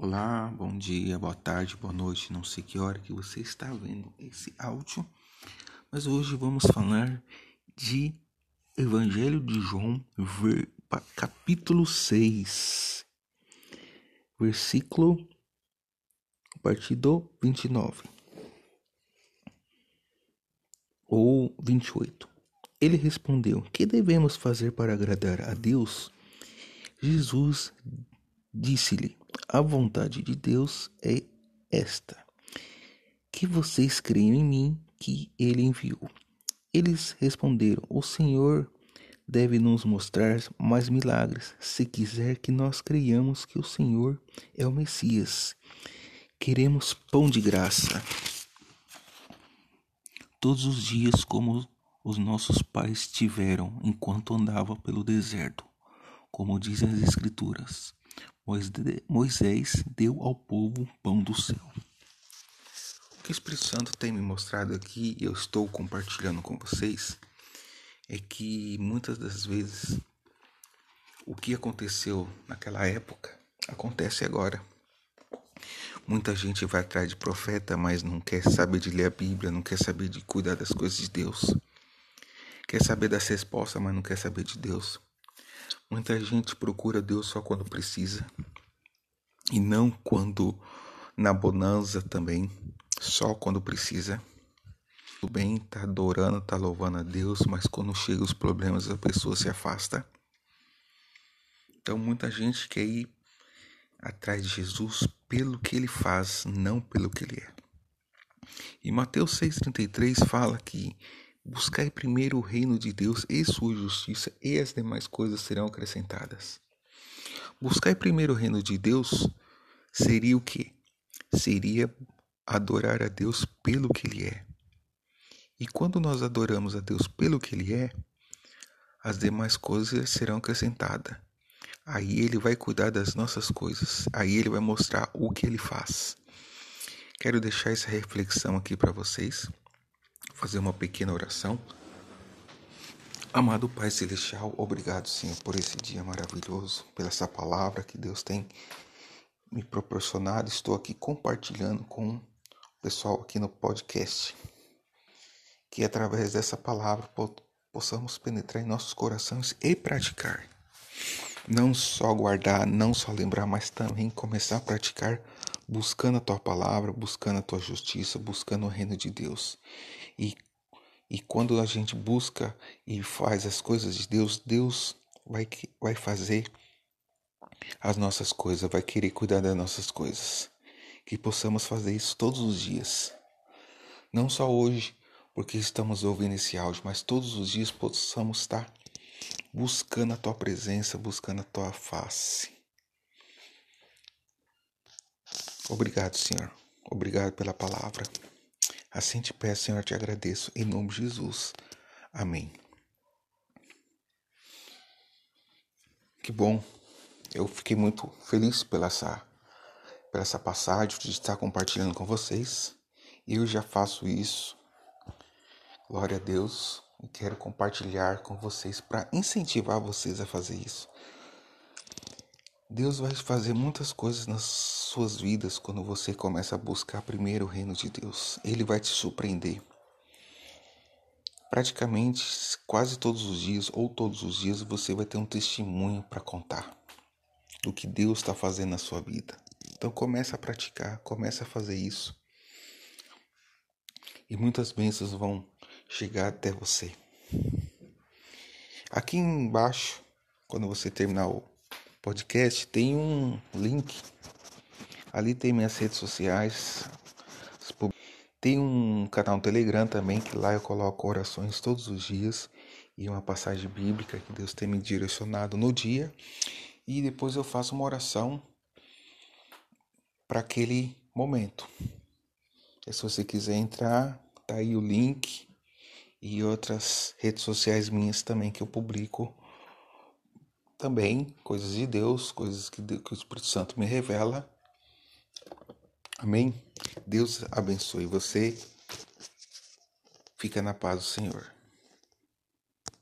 Olá, bom dia, boa tarde, boa noite, não sei que hora que você está vendo esse áudio, mas hoje vamos falar de Evangelho de João, capítulo 6, versículo a partir do 29 ou 28. Ele respondeu: Que devemos fazer para agradar a Deus? Jesus disse-lhe: A vontade de Deus é esta: que vocês creiam em mim que ele enviou. Eles responderam: O Senhor deve nos mostrar mais milagres, se quiser que nós creiamos que o Senhor é o Messias. Queremos pão de graça. Todos os dias, como os nossos pais tiveram enquanto andavam pelo deserto, como dizem as Escrituras. Moisés deu ao povo pão do céu. O que o Espírito Santo tem me mostrado aqui e eu estou compartilhando com vocês é que muitas das vezes o que aconteceu naquela época acontece agora. Muita gente vai atrás de profeta, mas não quer saber de ler a Bíblia, não quer saber de cuidar das coisas de Deus. Quer saber das respostas, mas não quer saber de Deus. Muita gente procura Deus só quando precisa e não quando na bonança também, só quando precisa. Tudo bem, tá adorando, tá louvando a Deus, mas quando chegam os problemas a pessoa se afasta. Então muita gente quer ir atrás de Jesus pelo que ele faz, não pelo que ele é. E Mateus 6,33 fala que Buscai primeiro o reino de Deus e sua justiça, e as demais coisas serão acrescentadas. Buscai primeiro o reino de Deus seria o que? Seria adorar a Deus pelo que Ele é. E quando nós adoramos a Deus pelo que Ele é, as demais coisas serão acrescentadas. Aí Ele vai cuidar das nossas coisas. Aí Ele vai mostrar o que Ele faz. Quero deixar essa reflexão aqui para vocês fazer uma pequena oração. Amado Pai Celestial, obrigado, Senhor, por esse dia maravilhoso, pela essa palavra que Deus tem me proporcionado. Estou aqui compartilhando com o pessoal aqui no podcast. Que através dessa palavra possamos penetrar em nossos corações e praticar. Não só guardar, não só lembrar, mas também começar a praticar buscando a tua palavra, buscando a tua justiça, buscando o reino de Deus. E, e quando a gente busca e faz as coisas de Deus, Deus vai, vai fazer as nossas coisas, vai querer cuidar das nossas coisas. Que possamos fazer isso todos os dias. Não só hoje, porque estamos ouvindo esse áudio, mas todos os dias possamos estar buscando a tua presença, buscando a tua face. Obrigado, Senhor. Obrigado pela palavra. Assim te peço, Senhor, te agradeço. Em nome de Jesus. Amém. Que bom. Eu fiquei muito feliz pela essa, pela essa passagem, de estar compartilhando com vocês. Eu já faço isso. Glória a Deus. E quero compartilhar com vocês para incentivar vocês a fazer isso. Deus vai fazer muitas coisas nas suas vidas quando você começa a buscar primeiro o reino de Deus. Ele vai te surpreender. Praticamente quase todos os dias ou todos os dias você vai ter um testemunho para contar do que Deus está fazendo na sua vida. Então comece a praticar, comece a fazer isso. E muitas bênçãos vão chegar até você. Aqui embaixo, quando você terminar o podcast, tem um link. Ali tem minhas redes sociais. Tem um canal no Telegram também, que lá eu coloco orações todos os dias e uma passagem bíblica que Deus tem me direcionado no dia. E depois eu faço uma oração para aquele momento. E se você quiser entrar, tá aí o link e outras redes sociais minhas também que eu publico também coisas de Deus, coisas que, Deus, que o Espírito Santo me revela. Amém? Deus abençoe você. Fica na paz do Senhor.